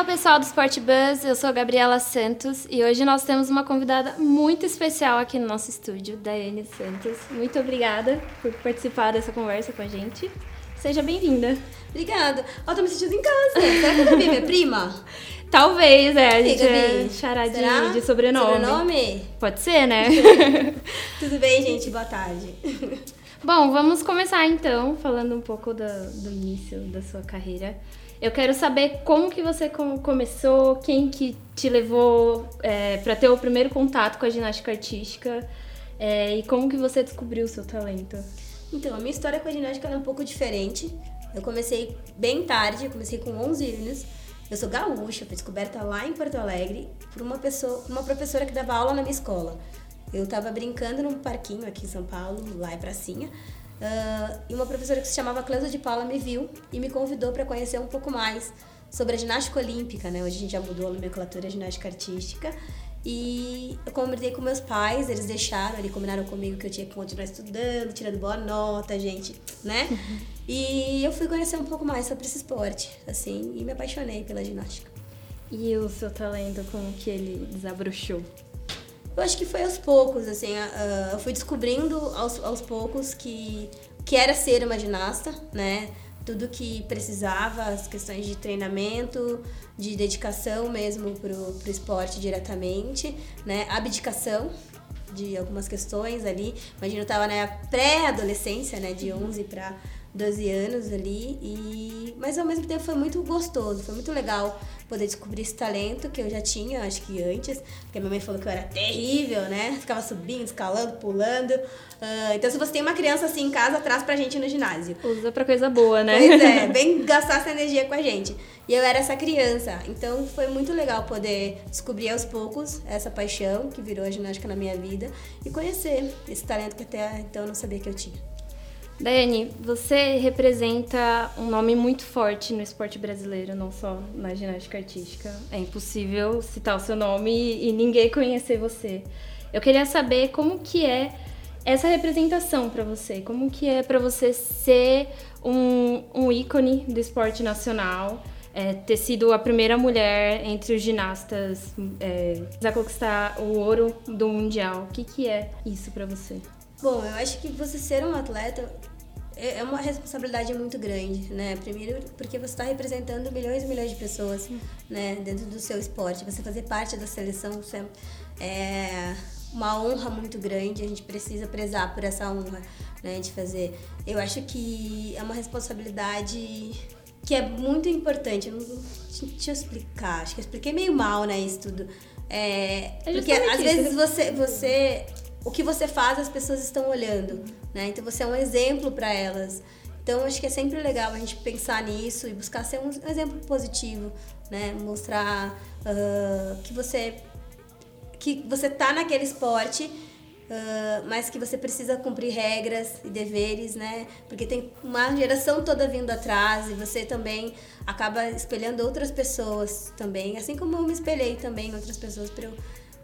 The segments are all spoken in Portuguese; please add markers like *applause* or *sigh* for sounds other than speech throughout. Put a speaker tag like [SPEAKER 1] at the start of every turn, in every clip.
[SPEAKER 1] Fala pessoal do Sport Buzz, eu sou a Gabriela Santos e hoje nós temos uma convidada muito especial aqui no nosso estúdio, Daiane Santos. Muito obrigada por participar dessa conversa com a gente. Seja bem-vinda.
[SPEAKER 2] Obrigada. Ó, tô me sentindo em casa. Será que a Gabi é minha prima? *laughs*
[SPEAKER 1] Talvez, é. A gente é xará de,
[SPEAKER 2] será?
[SPEAKER 1] de sobrenome.
[SPEAKER 2] Sobrenome?
[SPEAKER 1] Pode ser, né? *laughs*
[SPEAKER 2] Tudo bem, gente? Boa tarde.
[SPEAKER 1] Bom, vamos começar então falando um pouco do, do início da sua carreira. Eu quero saber como que você com- começou, quem que te levou é, para ter o primeiro contato com a ginástica artística é, e como que você descobriu o seu talento.
[SPEAKER 2] Então, a minha história com a ginástica é um pouco diferente. Eu comecei bem tarde, eu comecei com 11 anos. Eu sou gaúcha, fui descoberta lá em Porto Alegre por uma pessoa, uma professora que dava aula na minha escola. Eu tava brincando num parquinho aqui em São Paulo, lá em Pracinha, ah, e uma professora que se chamava Cleusa de Paula me viu e me convidou para conhecer um pouco mais sobre a ginástica olímpica, né? Hoje a gente já mudou a nomenclatura a ginástica artística. E eu conversei com meus pais, eles deixaram, eles combinaram comigo que eu tinha que continuar estudando, tirando boa nota, gente, né? *laughs* E eu fui conhecer um pouco mais sobre esse esporte, assim, e me apaixonei pela ginástica.
[SPEAKER 1] E o seu talento, como que ele desabrochou?
[SPEAKER 2] Eu acho que foi aos poucos, assim, eu fui descobrindo aos, aos poucos que, que era ser uma ginasta, né? Tudo que precisava, as questões de treinamento, de dedicação mesmo pro, pro esporte diretamente, né? Abdicação de algumas questões ali. Imagina, eu tava na pré-adolescência, né? De 11 para 12 anos ali. E... Mas ao mesmo tempo foi muito gostoso, foi muito legal poder descobrir esse talento que eu já tinha, acho que antes. Porque a minha mãe falou que eu era terrível, né? Ficava subindo, escalando, pulando. Ah, então, se você tem uma criança assim em casa, traz pra gente no ginásio.
[SPEAKER 1] Usa pra coisa boa, né?
[SPEAKER 2] Pois é, *laughs* vem gastar essa energia com a gente. E eu era essa criança. Então foi muito legal poder descobrir aos poucos essa paixão que virou a ginástica na minha vida e conhecer esse talento que até então eu não sabia que eu tinha.
[SPEAKER 1] Daiane, você representa um nome muito forte no esporte brasileiro, não só na ginástica artística. É impossível citar o seu nome e, ninguém conhecer você. Eu queria saber como que é essa representação para você, como que é para você ser um, um ícone do esporte nacional, é, ter sido a primeira mulher entre os ginastas é, a conquistar o ouro do mundial. O que que é isso para você?
[SPEAKER 2] Bom, eu acho que você ser um atleta é é uma responsabilidade muito grande, né? Primeiro, porque você está representando milhões e milhões de pessoas, né? Dentro do seu esporte. Você fazer parte da seleção é- é uma honra muito grande. A gente precisa prezar por essa honra, né? De fazer. Eu acho que é uma responsabilidade que é muito importante. Eu não, deixa eu explicar. Acho que eu expliquei meio mal, né? Isso tudo. É,
[SPEAKER 1] É
[SPEAKER 2] porque às
[SPEAKER 1] isso.
[SPEAKER 2] vezes você, você o que você faz as pessoas estão olhando, né? Então você é um exemplo para elas. Então acho que é sempre legal a gente pensar nisso e buscar ser um exemplo positivo, né? Mostrar ah, que você que você tá naquele esporte, ah, mas que você precisa cumprir regras e deveres, né? Porque tem uma geração toda vindo atrás e você também acaba espelhando outras pessoas também, assim como eu me espelhei também em outras pessoas para eu,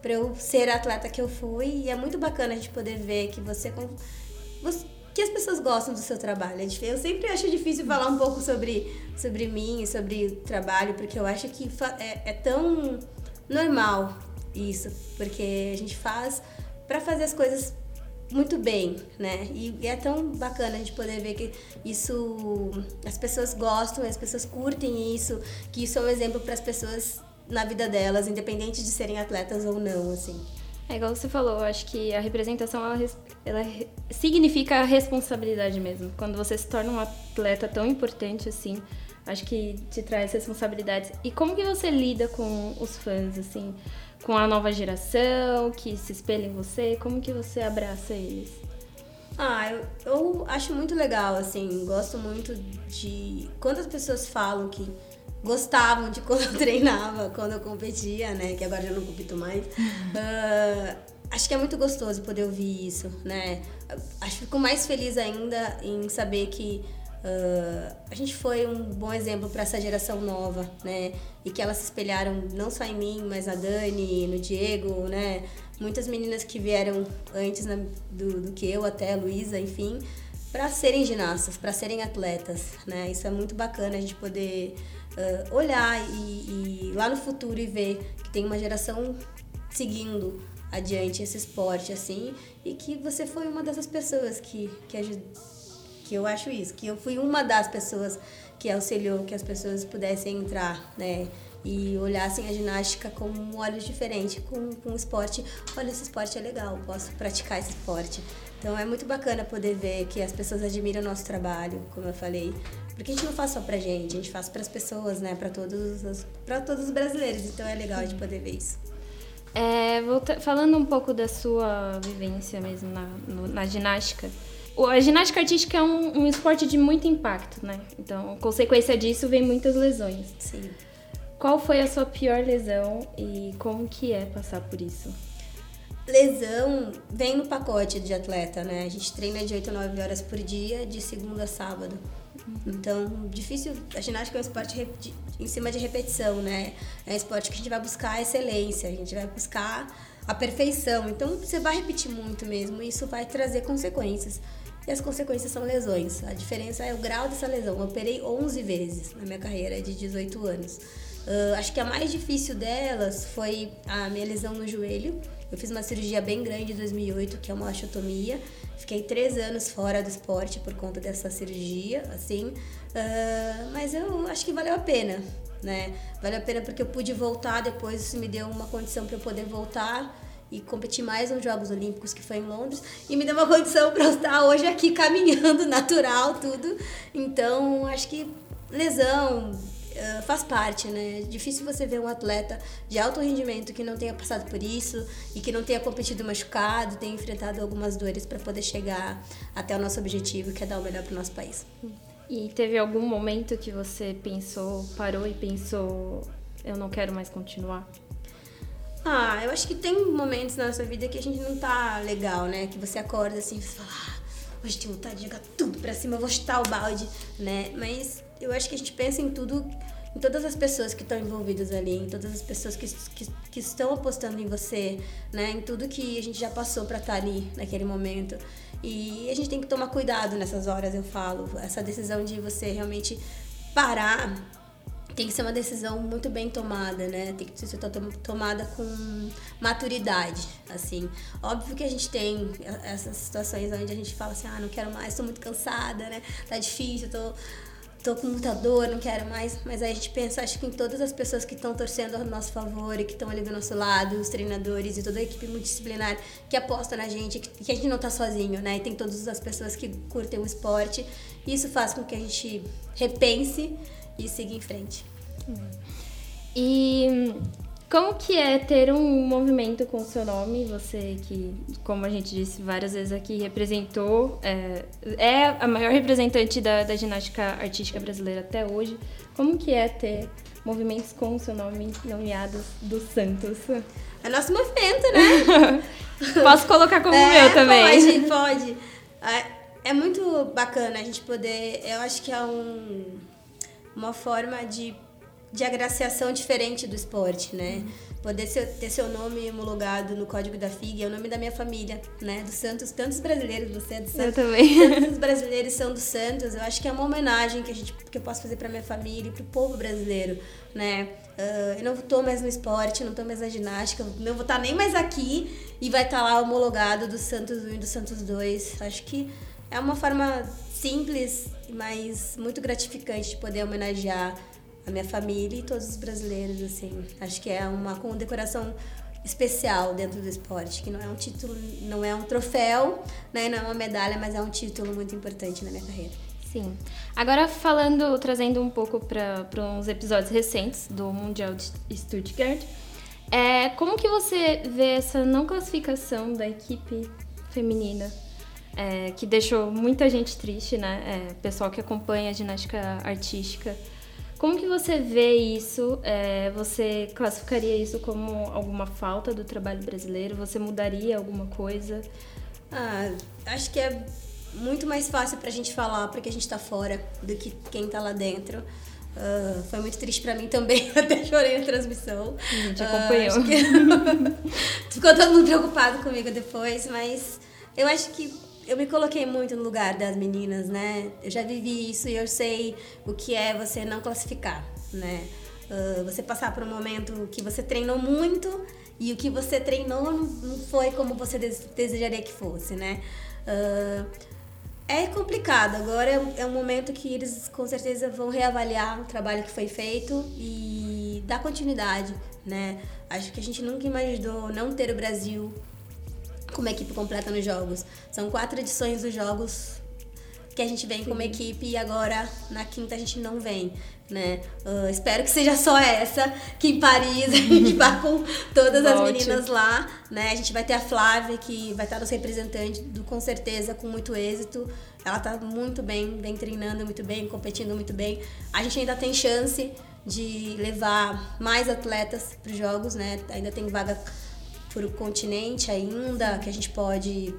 [SPEAKER 2] pra eu ser a atleta que eu fui. E é muito bacana a gente poder ver que você, que as pessoas gostam do seu trabalho. Eu sempre acho difícil falar um pouco sobre, sobre mim e sobre o trabalho, porque eu acho que é, é tão normal isso, porque a gente faz para fazer as coisas muito bem, né? E, e é tão bacana a gente poder ver que isso as pessoas gostam, as pessoas curtem isso, que isso é um exemplo para as pessoas na vida delas, independente de serem atletas ou não, assim.
[SPEAKER 1] É igual você falou, acho que a representação ela, ela significa a responsabilidade mesmo. Quando você se torna um atleta tão importante assim, acho que te traz responsabilidades. E como que você lida com os fãs, assim, com a nova geração que se espelha em você? Como que você abraça eles?
[SPEAKER 2] Ah, eu, eu acho muito legal, assim, gosto muito de. Quantas pessoas falam que gostavam de *laughs* quando eu treinava, quando eu competia, né? Que agora já não compito mais. Ah, acho que é muito gostoso poder ouvir isso, né? Acho que fico mais feliz ainda em saber que ah, a gente foi um bom exemplo para essa geração nova, né? E que elas se espelharam não só em mim, mas na Dani, no Diego, né? Muitas meninas que vieram antes na- do, do que eu, até a Luísa, enfim, para serem ginastas, para serem atletas, né? Isso é muito bacana a gente poder uh, olhar e, e lá no futuro e ver que tem uma geração seguindo adiante esse esporte assim e que você foi uma dessas pessoas que que, que eu acho isso, que eu fui uma das pessoas que auxiliou que as pessoas pudessem entrar, né? E olhassem a ginástica com olhos diferentes, com, com o esporte. Olha, esse esporte é legal, posso praticar esse esporte. Então é muito bacana poder ver que as pessoas admiram o nosso trabalho, como eu falei. Porque a gente não faz só pra gente, a gente faz para as pessoas, né? Para todos, os, todos os brasileiros. Então é legal a gente poder ver isso.
[SPEAKER 1] É, volta, falando um pouco da sua vivência mesmo na, no, na ginástica, a ginástica artística é um, um, esporte de muito impacto, né? Então, consequência disso vem muitas lesões.
[SPEAKER 2] Sim.
[SPEAKER 1] Qual foi a sua pior lesão e como que é passar por isso?
[SPEAKER 2] Lesão vem no pacote de atleta, né? A gente treina de 8 a 9 horas por dia, de segunda a sábado. Então, difícil. A ginástica é um esporte em cima de repetição, né? É um esporte que a gente vai buscar a excelência, a gente vai buscar a perfeição. Então, você vai repetir muito mesmo, e isso vai trazer consequências. E as consequências são lesões. A diferença é o grau dessa lesão. Eu operei 11 vezes na minha carreira de 18 anos. Uh, acho que a mais difícil delas foi a minha lesão no joelho. Eu fiz uma cirurgia bem grande em 2008, que é uma osteotomia. Fiquei três anos fora do esporte por conta dessa cirurgia, assim. Uh, mas eu acho que valeu a pena, né? Valeu a pena porque eu pude voltar depois, isso me deu uma condição para eu poder voltar e competir mais nos Jogos Olímpicos, que foi em Londres, e me deu uma *laughs* condição para eu estar hoje aqui caminhando, *laughs* natural, tudo. Então, acho que lesão, uh, faz parte, né? É difícil você ver um atleta de alto rendimento que não tenha passado por isso e que não tenha competido machucado, tenha enfrentado algumas dores para poder chegar até o nosso objetivo, que é dar o melhor para o nosso país.
[SPEAKER 1] E teve algum momento que você pensou, parou e pensou, eu não quero mais continuar?
[SPEAKER 2] Ah, eu acho que tem momentos na nossa vida que a gente não tá legal, né? Que você acorda assim e fala, ah, hoje tenho vontade de jogar tudo pra cima, vou chutar o balde, né? Mas eu acho que a gente pensa em tudo, em todas as pessoas que estão envolvidas ali, em todas as pessoas que, que, que estão apostando em você, né? Em tudo que a gente já passou para estar tá ali naquele momento. E a gente tem que tomar cuidado nessas horas, eu falo. Essa decisão de você realmente parar tem que ser uma decisão muito bem tomada, né? Tem que ser tomada com maturidade, assim. Óbvio que a gente tem essas situações onde a gente fala assim, ah, não quero mais, tô muito cansada, né? Tá difícil, tô tô com muita dor, não quero mais. Mas aí a gente pensa, acho que em todas as pessoas que estão torcendo ao nosso favor e que estão ali do nosso lado, os treinadores e toda a equipe multidisciplinar que aposta na gente, que, que a gente não tá sozinho, né? E tem todas as pessoas que curtem o esporte. Isso faz com que a gente repense e siga em frente.
[SPEAKER 1] E como que é ter um movimento com o seu nome? Você que, como a gente disse várias vezes aqui, representou, é, é a maior representante da, da, ginástica artística brasileira até hoje. Como que é ter movimentos com o seu nome nomeados do Santos?
[SPEAKER 2] É nosso movimento, né? *laughs*
[SPEAKER 1] Posso colocar como *laughs* é, meu também?
[SPEAKER 2] Pode, pode. É, é muito bacana a gente poder, eu acho que é um, uma forma de de agraciação diferente do esporte, né? Uhum. Poder ser, ter seu nome homologado no código da FIG é o nome da minha família, né? Do Santos, tantos brasileiros, você é do Santos.
[SPEAKER 1] Eu também.
[SPEAKER 2] Tantos brasileiros são do Santos. Eu acho que é uma homenagem que a gente que eu posso fazer para minha família e para o povo brasileiro, né? Uh, eu não estou mais no esporte, não estou mais na ginástica, não vou estar tá nem mais aqui e vai estar tá lá homologado do Santos 1 e do Santos 2. Acho que é uma forma simples, mas muito gratificante de poder homenagear a minha família e todos os brasileiros, assim. Acho que é uma condecoração especial dentro do esporte, que não é um título, não é um troféu, né, não é uma medalha, mas é um título muito importante na minha carreira.
[SPEAKER 1] Sim. Agora falando, trazendo um pouco para uns episódios recentes do Mundial de Stuttgart, é, como que você vê essa não classificação da equipe feminina é, que deixou muita gente triste, né? É, pessoal que acompanha a ginástica artística. Como que você vê isso? É, você classificaria isso como alguma falta do trabalho brasileiro? Você mudaria alguma coisa?
[SPEAKER 2] Ah, acho que é muito mais fácil pra gente falar porque a gente tá fora do que quem tá lá dentro. Uh, foi muito triste pra mim também, *laughs* até chorei na transmissão.
[SPEAKER 1] A gente acompanhou. Uh,
[SPEAKER 2] que... *laughs* Ficou todo mundo preocupado comigo depois, mas eu acho que eu me coloquei muito no lugar das meninas, né? Eu já vivi isso e eu sei o que é você não classificar, né? Uh, você passar por um momento que você treinou muito e o que você treinou não foi como você desejaria que fosse, né? Uh, é complicado. Agora é um momento que eles com certeza vão reavaliar o trabalho que foi feito e dar continuidade, né? Acho que a gente nunca imaginou não ter o Brasil com uma equipe completa nos jogos. São quatro edições dos jogos que a gente vem Sim. como equipe e agora na quinta a gente não vem, né? Uh, espero que seja só essa, que em Paris a gente vá *laughs* com todas Volte. as meninas lá, né? A gente vai ter a Flávia que vai estar nos representante, do, com certeza com muito êxito. Ela tá muito bem, vem treinando muito bem, competindo muito bem. A gente ainda tem chance de levar mais atletas para os jogos, né? Ainda tem vaga por continente ainda que a gente pode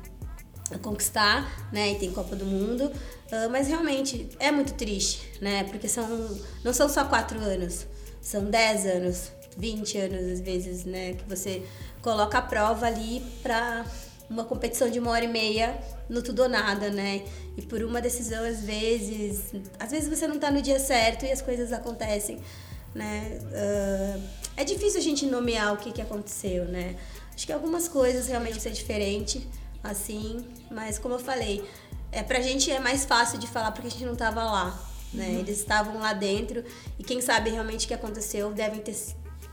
[SPEAKER 2] conquistar, né? E tem Copa do Mundo. Uh, mas realmente é muito triste, né? Porque são, não são só quatro anos, são dez anos, 20 anos às vezes, né? Que você coloca a prova ali para uma competição de uma hora e meia no tudo ou nada, né? E por uma decisão, às vezes, às vezes você não tá no dia certo e as coisas acontecem, né? Uh, é difícil a gente nomear o que, que aconteceu, né? Acho que algumas coisas realmente vão ser diferentes, assim, mas como eu falei, é, pra gente é mais fácil de falar porque a gente não tava lá, né? Uhum. Eles estavam lá dentro e quem sabe realmente o que aconteceu devem ter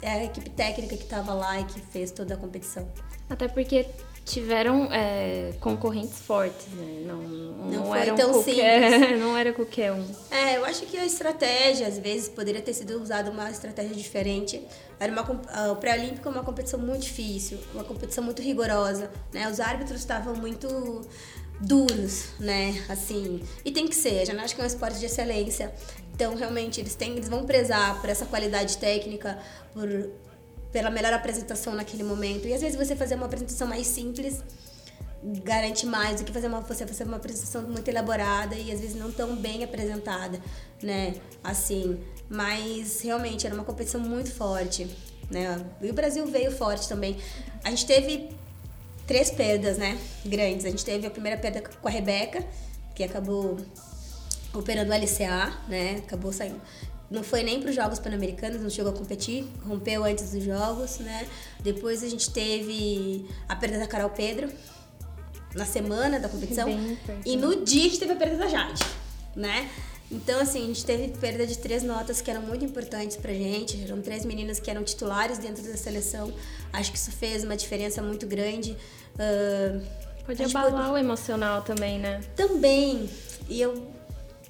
[SPEAKER 2] é a equipe técnica que estava lá e que fez toda a competição.
[SPEAKER 1] Até porque tiveram é, concorrentes fortes, né? Não, não,
[SPEAKER 2] não foi
[SPEAKER 1] eram
[SPEAKER 2] tão
[SPEAKER 1] qualquer,
[SPEAKER 2] simples. *laughs*
[SPEAKER 1] Não era qualquer um.
[SPEAKER 2] É, eu acho que a estratégia, às vezes, poderia ter sido usada uma estratégia diferente. Era uma, o pré-olímpico é uma competição muito difícil, uma competição muito rigorosa, né? Os árbitros estavam muito duros, né? Assim, e tem que ser. A ginástica é um esporte de excelência. Então, realmente, eles têm, eles vão prezar por essa qualidade técnica, por pela melhor apresentação naquele momento. E às vezes você fazer uma apresentação mais simples garante mais do que fazer uma, você fazer uma apresentação muito elaborada e às vezes não tão bem apresentada, né? Assim, mas realmente era uma competição muito forte, né? E o Brasil veio forte também. A gente teve três perdas, né? Grandes. A gente teve a primeira perda com a Rebeca, que acabou operando o LCA, né? Acabou saindo não foi nem para os Jogos Pan-Americanos, não chegou a competir, rompeu antes dos Jogos, né? Depois a gente teve a perda da Carol Pedro na semana da competição e no dia a gente teve a perda da Jade, né? Então, assim, a gente teve perda de três notas que eram muito importantes pra gente. Eram três meninas que eram titulares dentro da seleção. Acho que isso fez uma diferença muito grande. Uh,
[SPEAKER 1] Pode abalar pode... o emocional também, né?
[SPEAKER 2] Também. E eu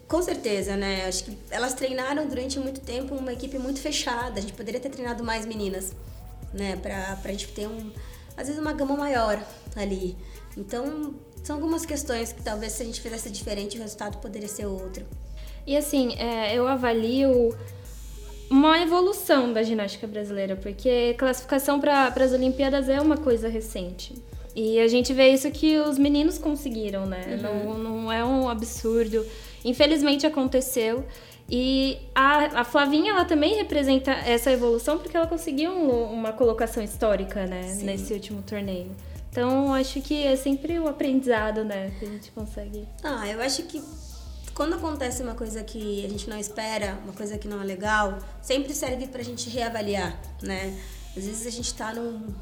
[SPEAKER 2] com certeza, né? Acho que elas treinaram durante muito tempo uma equipe muito fechada. A gente poderia ter treinado mais meninas, né? Pra, pra gente ter um, às vezes uma gama maior ali. Então, são algumas questões que talvez se a gente fizesse diferente, o resultado poderia ser outro.
[SPEAKER 1] E assim, é, eu avalio uma evolução da ginástica brasileira, porque classificação para as Olimpíadas é uma coisa recente. E a gente vê isso que os meninos conseguiram, né? Uhum. Não, não é um absurdo. Infelizmente aconteceu. E a, a Flavinha, ela também representa essa evolução porque ela conseguiu um, uma colocação histórica, né? Sim. Nesse último torneio. Então, acho que é sempre o aprendizado, né? Que a gente consegue.
[SPEAKER 2] Ah, eu acho que quando acontece uma coisa que a gente não espera, uma coisa que não é legal, sempre serve pra gente reavaliar, né? Às vezes a gente tá num,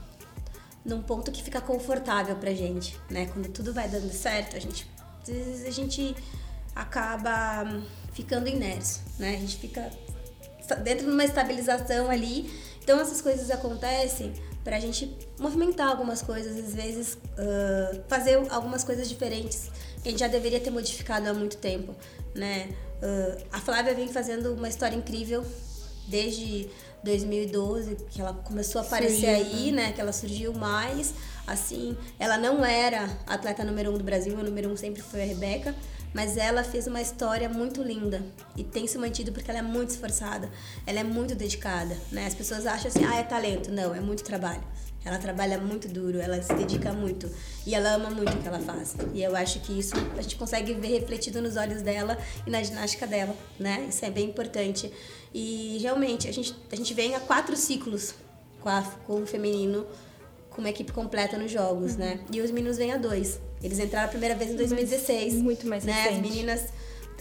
[SPEAKER 2] num ponto que fica confortável pra gente, né? Quando tudo vai dando certo, a gente, às vezes a gente acaba ficando inércio, né? A gente fica dentro de uma estabilização ali. Então essas coisas acontecem para a gente movimentar algumas coisas, às vezes uh, fazer algumas coisas diferentes que a gente já deveria ter modificado há muito tempo, né? Uh, a Flávia vem fazendo uma história incrível desde 2012, que ela começou a aparecer aí, né? Que ela surgiu mais, assim. Ela não era atleta número um do Brasil, o número um sempre foi a Rebeca, mas ela fez uma história muito linda e tem se mantido porque ela é muito esforçada, ela é muito dedicada, né? As pessoas acham assim, ah, é talento. Não, é muito trabalho. Ela trabalha muito duro, ela se dedica muito e ela ama muito o que ela faz. E eu acho que isso a gente consegue ver refletido nos olhos dela e na ginástica dela, né? Isso é bem importante. E realmente, a gente, a gente vem a quatro ciclos com, a, com o feminino com uma equipe completa nos jogos, uhum. né? E os meninos vêm a dois. Eles entraram a primeira vez em 2016.
[SPEAKER 1] Muito mais
[SPEAKER 2] né?
[SPEAKER 1] Recente.
[SPEAKER 2] As meninas,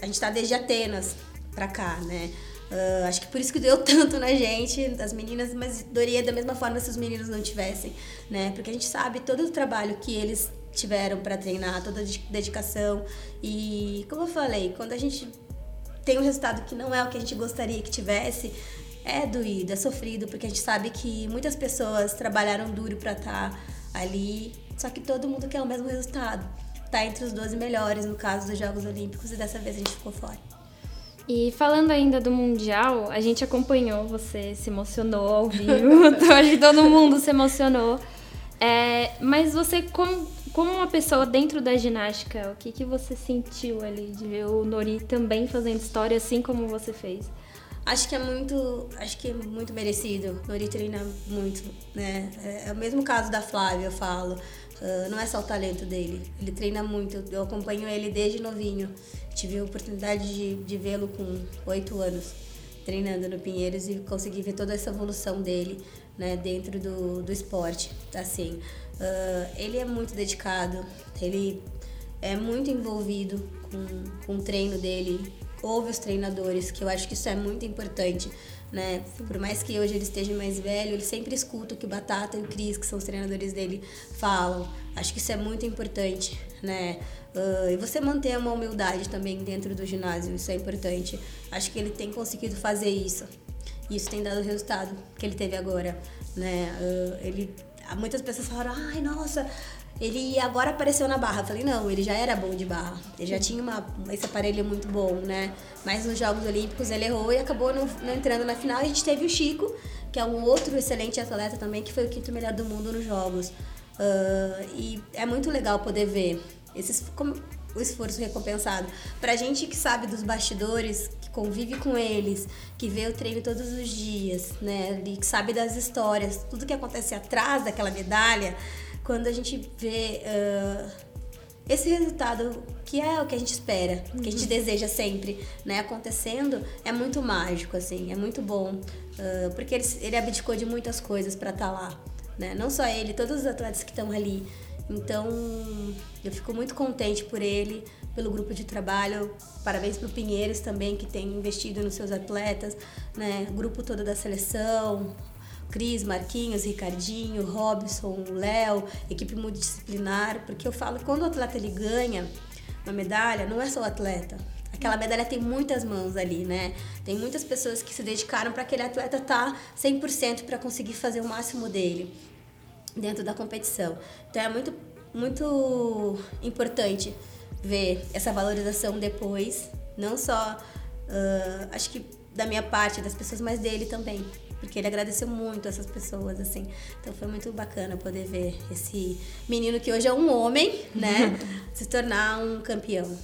[SPEAKER 2] a gente tá desde Atenas pra cá, né? Uh, acho que por isso que deu *laughs* tanto na gente, das meninas, mas doeria da mesma forma se os meninos não tivessem, né? Porque a gente sabe todo o trabalho que eles tiveram para treinar, toda a dedicação. E, como eu falei, quando a gente tem um resultado que não é o que a gente gostaria que tivesse, é doído, é sofrido, porque a gente sabe que muitas pessoas trabalharam duro para estar tá ali, só que todo mundo quer o mesmo resultado. Tá entre os 12 melhores no caso dos Jogos Olímpicos e dessa vez a gente ficou fora.
[SPEAKER 1] E falando ainda do Mundial, a gente acompanhou, você se emocionou ao vivo, *laughs* todo mundo se emocionou. É, mas você, como, como uma pessoa dentro da ginástica, o que, que você sentiu ali de ver o Nori também fazendo história assim como você fez?
[SPEAKER 2] Acho que é muito, acho que é muito merecido. Nori treina muito, né? É, é o mesmo caso da Flávia, eu falo. Uh, não é só o talento dele, ele treina muito. Eu acompanho ele desde novinho. Tive a oportunidade de, de vê-lo com oito anos treinando no Pinheiros e consegui ver toda essa evolução dele, né, dentro do, do esporte, assim. Uh, ele é muito dedicado, ele é muito envolvido com, com o treino dele, ouve os treinadores, que eu acho que isso é muito importante, né? Por mais que hoje ele esteja mais velho, ele sempre escuta o que o Batata e o Cris, que são os treinadores dele, falam. Acho que isso é muito importante, né? Uh, e você manter uma humildade também dentro do ginásio, isso é importante. Acho que ele tem conseguido fazer isso. E isso tem dado o resultado que ele teve agora, né? Uh, ele, muitas pessoas falaram, ai, nossa, ele agora apareceu na barra. Eu falei, não, ele já era bom de barra. Ele já tinha uma, esse aparelho muito bom, né? Mas nos Jogos Olímpicos ele errou e acabou não, não entrando na final. A gente teve o Chico, que é um outro excelente atleta também, que foi o quinto melhor do mundo nos Jogos. Uh, e é muito legal poder ver esse, como, o esforço recompensado. Pra gente que sabe dos bastidores, que convive com eles, que vê o treino todos os dias, né? E que sabe das histórias, tudo que acontece atrás daquela medalha, quando a gente vê uh, esse resultado que é o que a gente espera, que a gente uhum. deseja sempre, né, acontecendo, é muito mágico, assim, é muito bom, uh, porque ele, ele abdicou de muitas coisas para estar tá lá, né? Não só ele, todos os atletas que estão ali. Então, eu fico muito contente por ele, pelo grupo de trabalho. Parabéns para o Pinheiros também, que tem investido nos seus atletas, né? O grupo todo da seleção, Cris, Marquinhos, Ricardinho, Robson, Léo, equipe multidisciplinar, porque eu falo que quando o atleta ele ganha uma medalha, não é só o atleta. Aquela medalha tem muitas mãos ali, né? Tem muitas pessoas que se dedicaram para aquele atleta estar tá 100% para conseguir fazer o máximo dele dentro da competição. Então é muito, muito importante ver essa valorização depois, não só, uh, acho que da minha parte, das pessoas, mas dele também. Porque ele agradeceu muito essas pessoas, assim. Então foi muito bacana poder ver esse menino que hoje é um homem, né? *laughs* se tornar um campeão.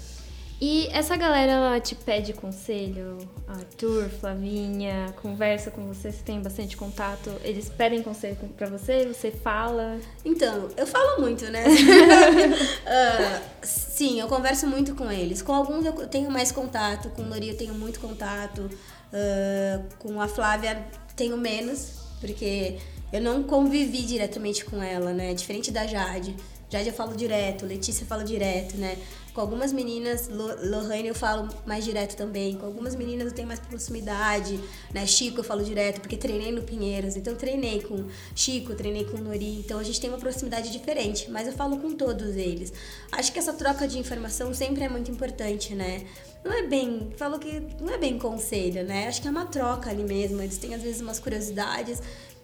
[SPEAKER 1] E essa galera, ela te pede conselho? Arthur, Flavinha, conversa com você, você tem bastante contato? Eles pedem conselho pra você, você fala?
[SPEAKER 2] Então, eu falo muito, né? uh, *laughs* *laughs* sim, eu converso muito com eles. Com alguns eu tenho mais contato, com o Nori eu tenho muito contato, uh, com a Flávia tenho menos, porque eu não convivi diretamente com ela, né? Diferente da Jade. Jade eu falo direto, Letícia eu falo direto, né? Com algumas meninas, Lohane eu falo mais direto também. Com algumas meninas eu tenho mais proximidade, né? Chico eu falo direto, porque treinei no Pinheiros. Então treinei com Chico, treinei com Nori. Então a gente tem uma proximidade diferente, mas eu falo com todos eles. Acho que essa troca de informação sempre é muito importante, né? Não é bem, falo que não é bem conselho, né? Acho que é uma troca ali mesmo. Eles têm às vezes umas curiosidades.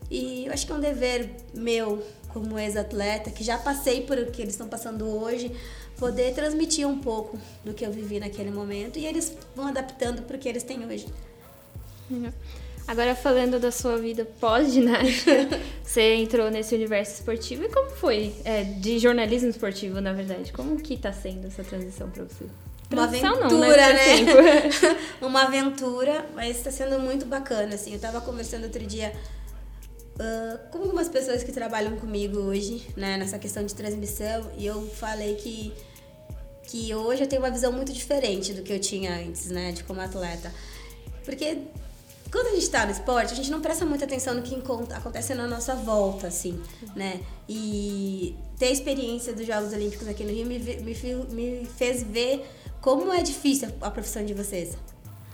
[SPEAKER 2] E eu acho que é um dever meu como ex-atleta, que já passei por o que eles estão passando hoje, poder transmitir um pouco do que eu vivi naquele momento e eles vão adaptando para o que eles têm hoje.
[SPEAKER 1] Agora falando da sua vida pós-ginástica, *laughs* você entrou nesse universo esportivo e como foi? É, de jornalismo esportivo, na verdade. Como que está sendo essa transição para você?
[SPEAKER 2] Uma aventura, não, né? né? *laughs* Uma aventura, mas está sendo muito bacana, assim. Eu estava conversando outro dia uh, com algumas pessoas que trabalham comigo hoje, né, nessa questão de transmissão, e eu falei que, que hoje eu tenho uma visão muito diferente do que eu tinha antes, né, de como atleta. Porque quando a gente está no esporte, a gente não presta muita atenção no que acontece na nossa volta, assim, né? E ter a experiência dos Jogos Olímpicos aqui no Rio me, me, me fez ver como é difícil a profissão de vocês.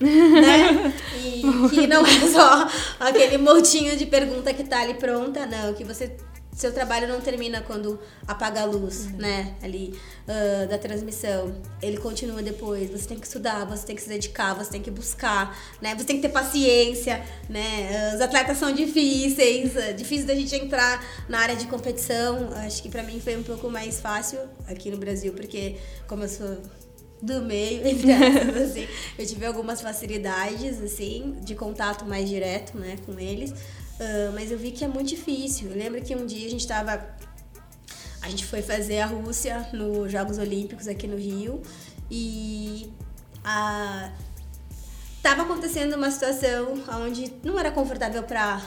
[SPEAKER 2] Né? *laughs* E que não é só aquele montinho de pergunta que tá ali pronta, não. Que você seu trabalho não termina quando apaga a luz, uhum. né, ali uh, da transmissão. Ele continua depois. Você tem que estudar, você tem que se dedicar, você tem que buscar, né? Você tem que ter paciência, né? Os atletas são difíceis, é difícil da gente entrar na área de competição. Acho que para mim foi um pouco mais fácil aqui no Brasil, porque como eu sou do meio, *laughs* entre assim, eu tive algumas facilidades, assim, de contato mais direto, né, com eles. Uh, mas eu vi que é muito difícil. Eu lembro que um dia a gente estava. A gente foi fazer a Rússia nos Jogos Olímpicos aqui no Rio e a, tava acontecendo uma situação onde não era confortável para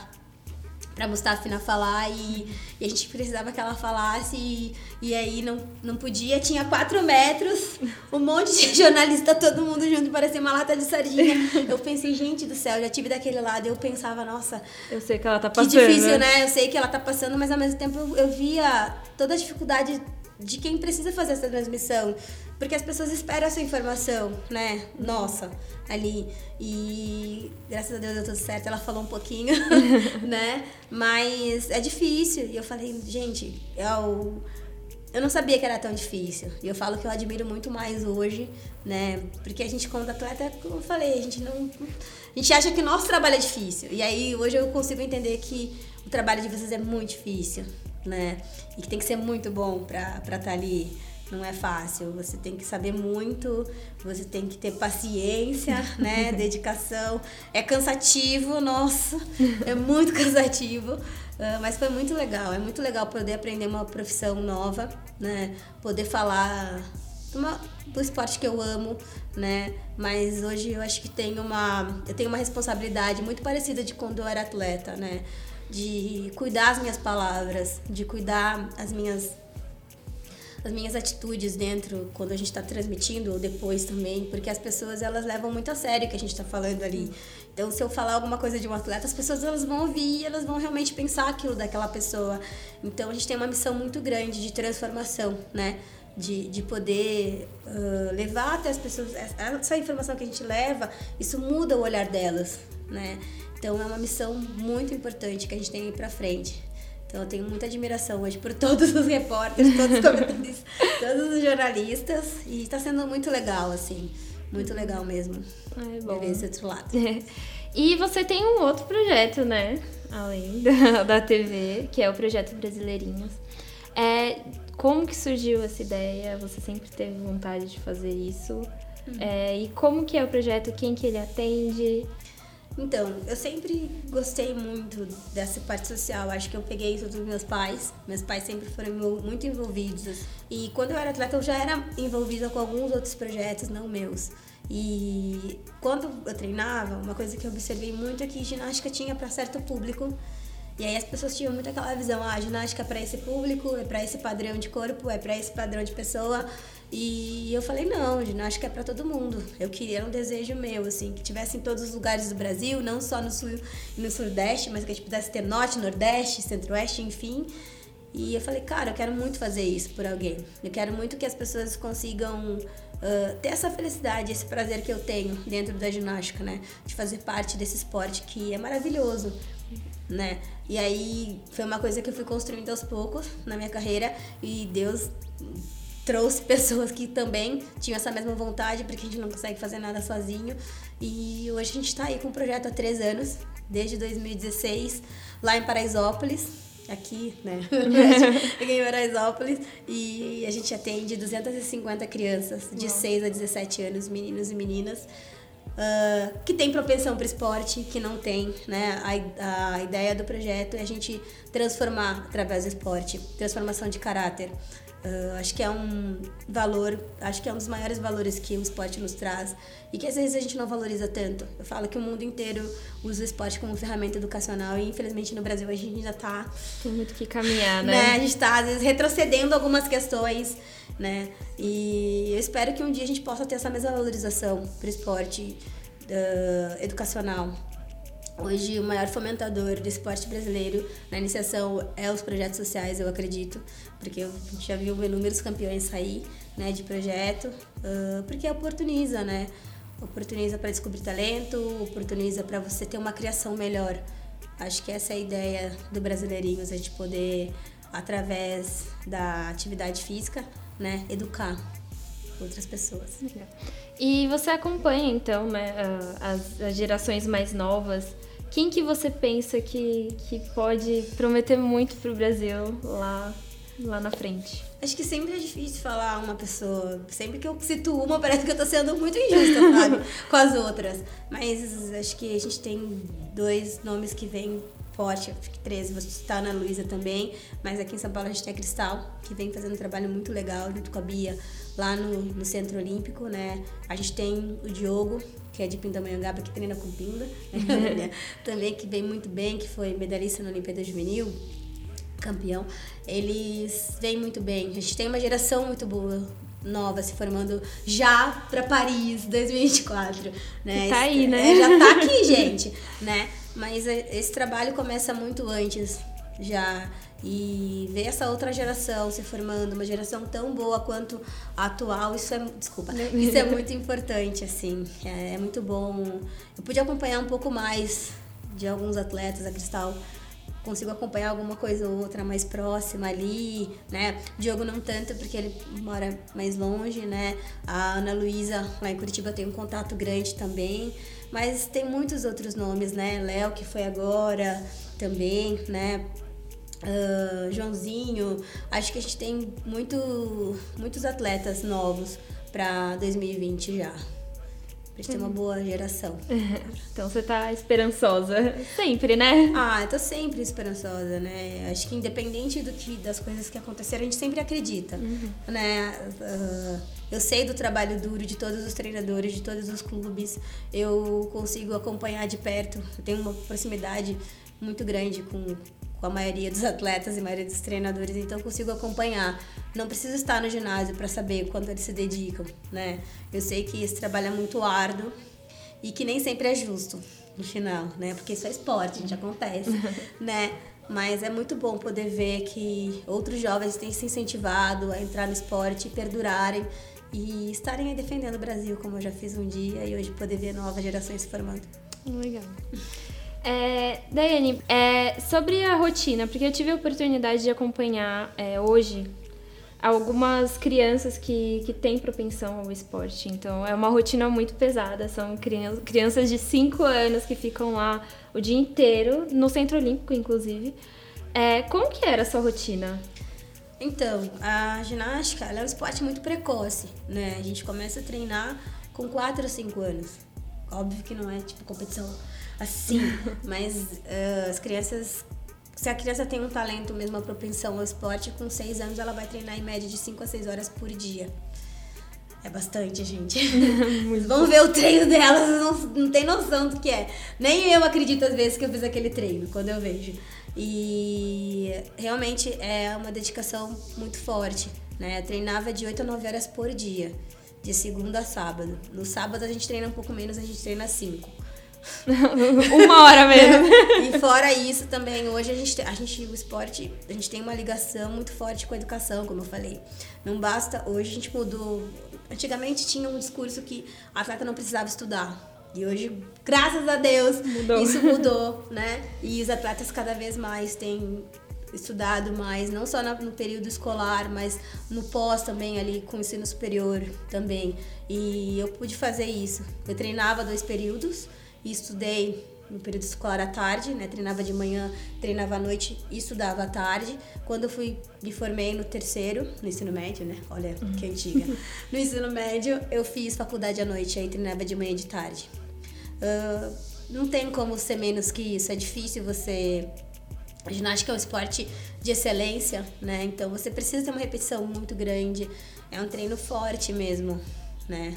[SPEAKER 2] pra Mustafina falar e, e, a gente precisava que ela falasse e, e aí não, não podia, tinha quatro metros, um monte de *laughs* jornalista, todo mundo junto, parecia uma lata de sardinha. Eu pensei, gente do céu, já tive daquele lado, eu pensava, nossa...
[SPEAKER 1] Eu sei que ela tá passando.
[SPEAKER 2] Que difícil, né? Eu sei que ela tá passando, mas ao mesmo tempo eu, eu via toda a dificuldade de quem precisa fazer essa transmissão. Porque as pessoas esperam essa informação, né? Nossa, ali. E graças a Deus deu tudo certo. Ela falou um pouquinho, *laughs* né? Mas é difícil. E eu falei, gente, eu, eu não sabia que era tão difícil. E eu falo que eu admiro muito mais hoje, né? Porque a gente, como atleta, como eu falei, a gente não. A gente acha que nosso trabalho é difícil. E aí hoje eu consigo entender que o trabalho de vocês é muito difícil, né? E que tem que ser muito bom pra estar tá ali não é fácil. Você tem que saber muito, você tem que ter paciência, *laughs* né? Dedicação. É cansativo, nossa, é muito *laughs* cansativo. Uh, mas foi muito legal, é muito legal poder aprender uma profissão nova, né? Poder falar uma, do esporte que eu amo, né? Mas hoje eu acho que tenho uma, eu tenho uma responsabilidade muito parecida de quando eu era atleta, né? De cuidar as minhas palavras, de cuidar as minhas as minhas atitudes dentro, quando a gente está transmitindo ou depois também, porque as pessoas elas levam muito a sério o que a gente está falando ali. Então, se eu falar alguma coisa de um atleta, as pessoas elas vão ouvir e elas vão realmente pensar aquilo daquela pessoa. Então, a gente tem uma missão muito grande de transformação, né? De, de poder uh, levar até as pessoas essa informação que a gente leva, isso muda o olhar delas, né? Então, é uma missão muito importante que a gente tem aí para frente. Então eu tenho muita admiração hoje por todos os repórteres, todos os *laughs* comentaristas, todos os jornalistas. E está sendo muito legal, assim. Muito legal mesmo.
[SPEAKER 1] É bom.
[SPEAKER 2] Ver esse outro lado.
[SPEAKER 1] É. *laughs* E você tem um outro projeto, né? Além da, *laughs* da TV, que é o projeto Brasileirinhos. É, como que surgiu essa ideia? Você sempre teve vontade de fazer isso? Uhum. É, e como que é o projeto? Quem que ele atende?
[SPEAKER 2] Então, eu sempre gostei muito dessa parte social. Acho que eu peguei isso dos meus pais. Meus pais sempre foram muito envolvidos. E quando eu era atleta, eu já era envolvida com alguns outros projetos, não meus. E quando eu treinava, uma coisa que eu observei muito é que ginástica tinha para certo público. E aí as pessoas tinham muito aquela visão, ah, ginástica é para esse público, é para esse padrão de corpo, é para esse padrão de pessoa. E eu falei, não, ginástica é para todo mundo. Eu queria um desejo meu, assim, que tivesse em todos os lugares do Brasil, não só no sul e no sudeste, mas que a gente pudesse ter norte, nordeste, centro-oeste, enfim. E eu falei, cara, eu quero muito fazer isso por alguém. Eu quero muito que as pessoas consigam uh, ter essa felicidade, esse prazer que eu tenho dentro da ginástica, né? De fazer parte desse esporte que é maravilhoso, né? E aí foi uma coisa que eu fui construindo aos poucos na minha carreira e Deus trouxe *laughs* pessoas que também tinham essa mesma vontade, porque a gente não consegue fazer nada sozinho. E hoje a gente está aí com o projeto há três anos, desde 2016, lá em Paraisópolis, aqui, né? aqui *laughs* em Paraisópolis. E a gente atende 250 crianças de Uau. 6 a 17 anos, meninos e meninas. Uh, que tem propensão para esporte, que não tem, né? A, a ideia do projeto é a gente transformar através do esporte, transformação de caráter, Uh, acho que é um valor, acho que é um dos maiores valores que o esporte nos traz e que às vezes a gente não valoriza tanto. Eu falo que o mundo inteiro usa o esporte como ferramenta educacional e infelizmente no Brasil a gente ainda está
[SPEAKER 1] tem muito que caminhar, né?
[SPEAKER 2] né? A gente está às vezes retrocedendo algumas questões, né? E eu espero que um dia a gente possa ter essa mesma valorização para o esporte uh, educacional, Hoje, o maior fomentador do esporte brasileiro na iniciação é os projetos sociais, eu acredito, porque eu já vi inúmeros campeões sair né, de projeto, uh, porque oportuniza, né? Oportuniza para descobrir talento, oportuniza para você ter uma criação melhor. Acho que essa é a ideia do Brasileirinhos, a gente poder, através da atividade física, né, educar outras pessoas.
[SPEAKER 1] E você acompanha, então, né, as, as gerações mais novas. Quem que você pensa que, que pode prometer muito para o Brasil lá, lá na frente?
[SPEAKER 2] Acho que sempre é difícil falar uma pessoa. Sempre que eu cito uma, parece que eu tô sendo muito injusta, sabe? *laughs* Com as outras. Mas acho que a gente tem dois nomes que vêm forte, acho que três, vou citar a Ana Luísa também, mas aqui em São Paulo a gente tem a Cristal, que vem fazendo um trabalho muito legal junto com a Bia lá no, no Centro Olímpico, né? A gente tem o Diogo, que é de Pindamonhangaba, que treina com Pinda, né? *laughs* *laughs* também que vem muito bem, que foi medalhista na Olimpíada Juvenil, campeão. Eles vêm muito bem. A gente tem uma geração muito boa nova se formando já para Paris 2024, né?
[SPEAKER 1] Tá aí, né?
[SPEAKER 2] É, já tá aqui, *laughs* gente, né? Mas é, esse trabalho começa muito antes já e ver essa outra geração se formando, uma geração tão boa quanto a atual, isso é, desculpa, *laughs* isso é muito importante, assim, é, é muito bom. Eu pude acompanhar um pouco mais de alguns atletas, a Cristal consigo acompanhar alguma coisa ou outra mais próxima ali, né? Diogo não tanto porque ele mora mais longe, né? A Ana Luísa lá em Curitiba tem um contato grande também, mas tem muitos outros nomes, né? Léo que foi agora também, né? Uh, Joãozinho, acho que a gente tem muito, muitos atletas novos para 2020 já. Pra gente ter uma boa geração. *laughs*
[SPEAKER 1] Então você tá esperançosa. Sempre, né?
[SPEAKER 2] Ah, eu tô sempre esperançosa, né? Acho que independente do que, das coisas que aconteceram, a gente sempre acredita. Uhum. Né? Uh, eu sei do trabalho duro de todos os treinadores, de todos os clubes. Eu consigo acompanhar de perto. Eu tenho uma proximidade muito grande com, com a maioria dos atletas e a maioria dos treinadores, então consigo acompanhar. Não preciso estar no ginásio para saber quanto eles se dedicam, né? Eu sei que esse trabalho é muito árduo e que nem sempre é justo no final, né? Porque isso é esporte, gente, acontece, *laughs* né? Mas é muito bom poder ver que outros jovens têm se incentivado a entrar no esporte e perdurarem e estarem aí defendendo o Brasil, como eu já fiz um dia, e hoje poder ver novas gerações se formando.
[SPEAKER 1] Legal. É, Daiane, é, sobre a rotina, porque eu tive a oportunidade de acompanhar é, hoje algumas crianças que, que têm propensão ao esporte. Então é uma rotina muito pesada. São crianças de 5 anos que ficam lá o dia inteiro, no Centro Olímpico, inclusive. É, como que era a sua rotina?
[SPEAKER 2] Então, a ginástica é um esporte muito precoce, né? A gente começa a treinar com 4 ou 5 anos. Óbvio que não é tipo competição assim, mas uh, as crianças se a criança tem um talento, mesmo a propensão ao esporte, com 6 anos ela vai treinar em média de 5 a 6 horas por dia. É bastante, gente. *laughs* Vamos ver o treino delas, não, não tem noção do que é. Nem eu acredito às vezes que eu fiz aquele treino, quando eu vejo. E realmente é uma dedicação muito forte. Né? Eu treinava de 8 a 9 horas por dia, de segunda a sábado. No sábado a gente treina um pouco menos, a gente treina 5. *laughs*
[SPEAKER 1] uma hora mesmo.
[SPEAKER 2] e fora isso também, hoje a gente, a gente, o esporte, a gente tem uma ligação muito forte com a educação, como eu falei. Não basta, hoje a gente mudou. Antigamente tinha um discurso que a atleta não precisava estudar. E hoje, graças a Deus, mudou. isso mudou, né? E os atletas cada vez mais têm estudado mais, não só no período escolar, mas no pós também ali com o ensino superior também. E eu pude fazer isso. Eu treinava dois períodos, e estudei no período escolar à tarde, né? Treinava de manhã, treinava à noite e estudava à tarde. Quando eu fui me formei no terceiro, no ensino médio, né? Olha uhum. que antiga. *laughs* No ensino médio, eu fiz faculdade à noite, aí treinava de manhã e de tarde. Uh, não tem como ser menos que isso. É difícil você. A ginástica é um esporte de excelência, né? Então você precisa ter uma repetição muito grande. É um treino forte mesmo, né?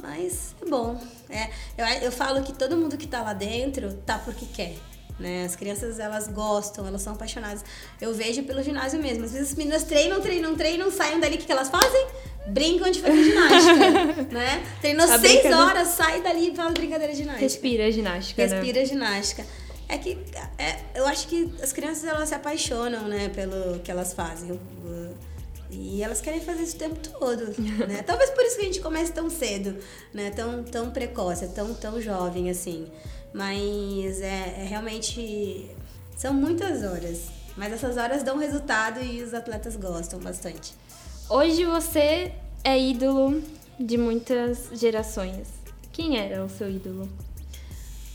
[SPEAKER 2] Mas é bom. É, eu, eu falo que todo mundo que tá lá dentro tá porque quer. Né? As crianças, elas gostam, elas são apaixonadas. Eu vejo pelo ginásio mesmo. Às vezes as meninas treinam, treinam, treinam, saem dali, o que, que elas fazem? brincam de fazer ginástica, *laughs* né? Treinou a seis horas, sai dali e faz brincadeira de ginástica.
[SPEAKER 1] Respira ginástica,
[SPEAKER 2] né? Respira né? ginástica. É que é, eu acho que as crianças elas se apaixonam, né, pelo que elas fazem. E elas querem fazer isso o tempo todo, né? *laughs* Talvez por isso que a gente comece tão cedo, né? Tão, tão precoce, tão, tão jovem, assim. Mas é, é realmente... São muitas horas. Mas essas horas dão resultado e os atletas gostam bastante.
[SPEAKER 1] Hoje você é ídolo de muitas gerações. Quem era o seu ídolo?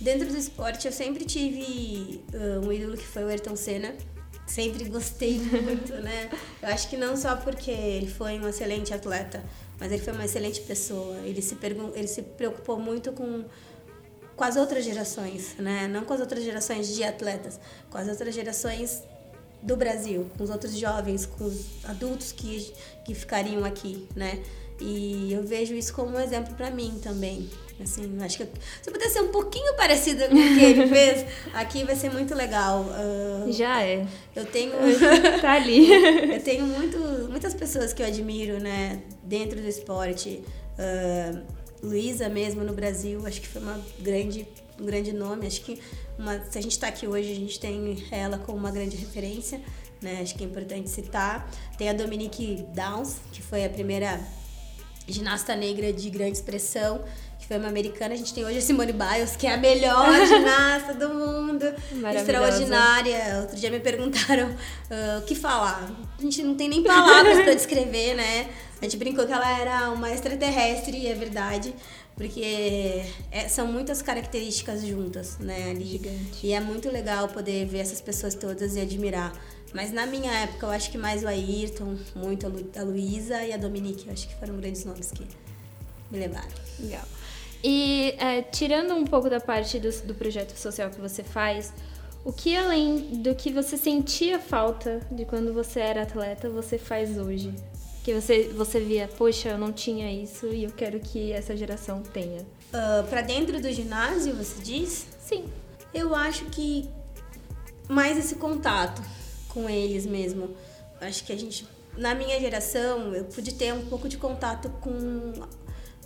[SPEAKER 2] Dentro do esporte, eu sempre tive uh, um ídolo que foi o Ayrton Senna sempre gostei muito, *laughs* né? Eu acho que não só porque ele foi um excelente atleta, mas ele foi uma excelente pessoa. Ele se, ele se preocupou muito com, com as outras gerações, né? Não com as outras gerações de atletas, com as outras gerações do Brasil, com os outros jovens, com os adultos que, que ficariam aqui, né? E eu vejo isso como um exemplo para mim também. Assim, acho que se eu puder ser um pouquinho parecida com o que ele fez, *laughs* aqui vai ser muito legal.
[SPEAKER 1] Uh, Já é.
[SPEAKER 2] Eu tenho. *laughs*
[SPEAKER 1] tá *laughs* ali.
[SPEAKER 2] eu tenho muito, muitas pessoas que eu admiro, né, dentro do esporte. Uh, Luísa mesmo no Brasil, acho que foi uma grande, um grande nome. Acho que uma, se a gente está aqui hoje, a gente tem ela como uma grande referência. Né? Acho que é importante citar. Tem a Dominique Downs, que foi a primeira ginasta negra de grande expressão, que foi uma americana. A gente tem hoje a Simone Biles, que é a melhor *laughs* ginasta do mundo, extraordinária. Outro dia me perguntaram uh, o que falar. A gente não tem nem palavras para descrever, né? A gente brincou que ela era uma extraterrestre, e é verdade. Porque é, são muitas características juntas, né, ali.
[SPEAKER 1] Gigante.
[SPEAKER 2] E é muito legal poder ver essas pessoas todas e admirar. Mas na minha época, eu acho que mais o Ayrton, muito a, Lu, a Luísa e a Dominique, eu acho que foram grandes nomes que me levaram.
[SPEAKER 1] Legal. E é, tirando um pouco da parte do, do projeto social que você faz, o que além do que você sentia falta de quando você era atleta, você faz hoje? Que você, você via, poxa, eu não tinha isso e eu quero que essa geração tenha.
[SPEAKER 2] Uh, ah, para dentro do ginásio, você diz?
[SPEAKER 1] Sim.
[SPEAKER 2] Eu acho que mais esse contato com eles mesmo. Acho que a gente, na minha geração, eu pude ter um pouco de contato com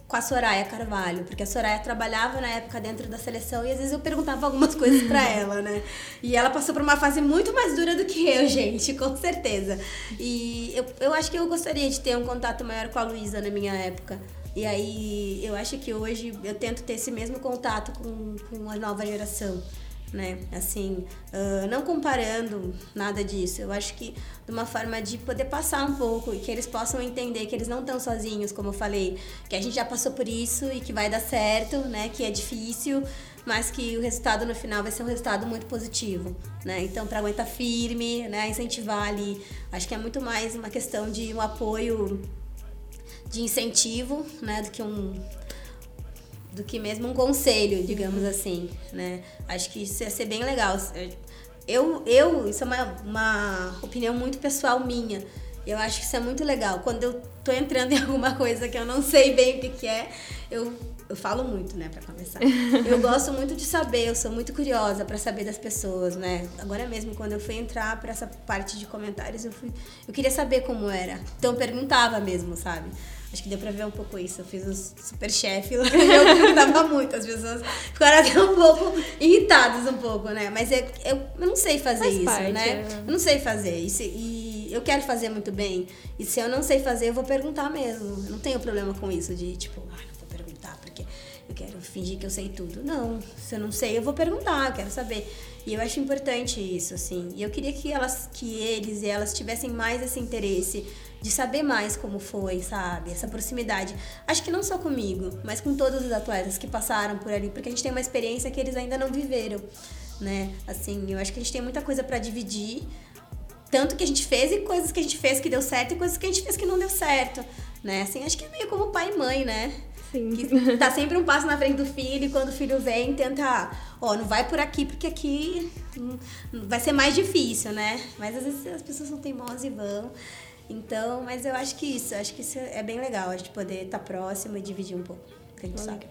[SPEAKER 2] com a Soraya Carvalho, porque a Soraya trabalhava na época dentro da seleção e às vezes eu perguntava algumas coisas para *laughs* ela, né? E ela passou por uma fase muito mais dura do que eu, *laughs* gente, com certeza. E eu, eu acho que eu gostaria de ter um contato maior com a Luísa na minha época. E aí eu acho que hoje eu tento ter esse mesmo contato com, com a nova geração né? Assim, uh, não comparando nada disso. Eu acho que de uma forma de poder passar um pouco e que eles possam entender que eles não estão sozinhos, como eu falei, que a gente já passou por isso e que vai dar certo, né? Que é difícil, mas que o resultado no final vai ser um resultado muito positivo, né? Então, para aguentar firme, né? Incentivar ali, acho que é muito mais uma questão de um apoio de incentivo, né? Do que um do que mesmo um conselho, digamos assim, né? Acho que isso ia ser bem legal. Eu, eu isso é uma, uma opinião muito pessoal minha. Eu acho que isso é muito legal. Quando eu tô entrando *laughs* em alguma coisa que eu não sei bem o que, que é, eu, eu falo muito, né, para começar. *laughs* Eu gosto muito de saber, eu sou muito curiosa para saber das pessoas, né? Agora mesmo, quando eu fui entrar para essa parte de comentários, eu fui, eu queria saber como era. Então eu perguntava mesmo, sabe? Acho que deu pra ver um pouco isso. Eu fiz o super chefe lá e *laughs* eu perguntava muito. As pessoas ficaram até um pouco irritadas um pouco, né? Mas eu, eu, eu não sei fazer Faz isso, parte, né? É. Eu não sei fazer. Isso, e eu quero fazer muito bem. E se eu não sei fazer, eu vou perguntar mesmo. Eu não tenho problema com isso de, tipo, ah, não vou perguntar porque eu quero fingir que eu sei tudo. Não, se eu não sei, eu vou perguntar, eu quero saber. E eu acho importante isso, assim. E eu queria que elas, que eles e elas tivessem mais esse interesse de saber mais como foi, sabe? Essa proximidade. Acho que não só comigo, mas com todos os atletas que passaram por ali, porque a gente tem uma experiência que eles ainda não viveram, né? Assim, eu acho que a gente tem muita coisa para dividir, tanto que a gente fez e coisas que a gente fez que deu certo e coisas que a gente fez que não deu certo, né? Assim, acho que é meio como pai e mãe, né?
[SPEAKER 1] Sim.
[SPEAKER 2] Que *laughs* tá sempre um passo na frente do filho e quando o filho vem, tenta, ó, não vai por aqui porque aqui vai ser mais difícil, né? Mas às vezes as pessoas são teimosas e vão. Então, mas eu acho que isso, acho que isso é bem legal, a gente poder estar tá próximo e dividir um pouco. Que a gente sabe.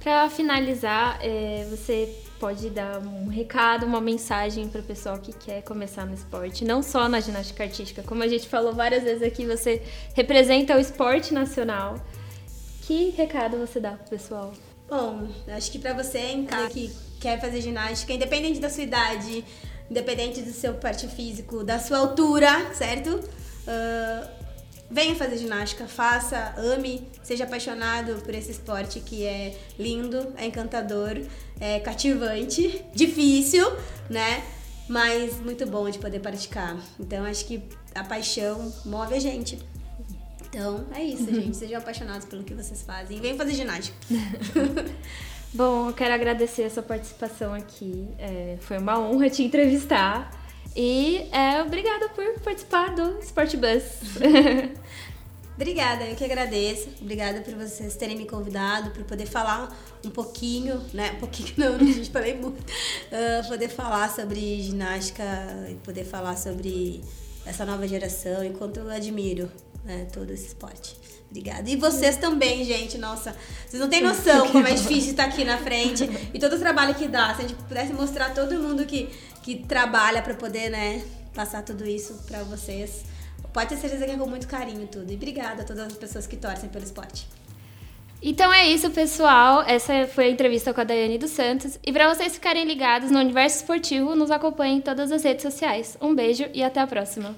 [SPEAKER 1] Para finalizar, é, você pode dar um recado, uma mensagem para o pessoal que quer começar no esporte, não só na ginástica artística, como a gente falou várias vezes aqui, você representa o esporte nacional. Que recado você dá pro pessoal?
[SPEAKER 2] Bom, acho que para você em que quer fazer ginástica, independente da sua idade, independente do seu parte físico, da sua altura, certo? Uh, venha fazer ginástica, faça, ame, seja apaixonado por esse esporte que é lindo, é encantador, é cativante, *laughs* difícil, né? Mas muito bom de poder praticar. Então acho que a paixão move a gente. Então é isso, *laughs* gente. Sejam apaixonados pelo que vocês fazem. Venham fazer ginástica. *laughs*
[SPEAKER 1] Bom, eu quero agradecer a sua participação aqui. É, foi uma honra te entrevistar. E é, obrigada por participar do Sport Bus. *laughs*
[SPEAKER 2] Obrigada, eu que agradeço. Obrigada por vocês terem me convidado, por poder falar um pouquinho, né? Um pouquinho não, a *laughs* gente falei muito. Uh, poder falar sobre ginástica e poder falar sobre essa nova geração, enquanto eu admiro né, todo esse esporte. Obrigada. E vocês também, gente. Nossa, vocês não têm noção como é difícil estar aqui na frente e todo o trabalho que dá. Se a gente pudesse mostrar todo mundo que, que trabalha para poder, né, passar tudo isso para vocês. Pode ter certeza que é com muito carinho tudo. E obrigada a todas as pessoas que torcem pelo esporte.
[SPEAKER 1] Então é isso, pessoal. Essa foi a entrevista com a Daiane dos Santos. E para vocês ficarem ligados no universo esportivo, nos acompanhem em todas as redes sociais. Um beijo e até a próxima.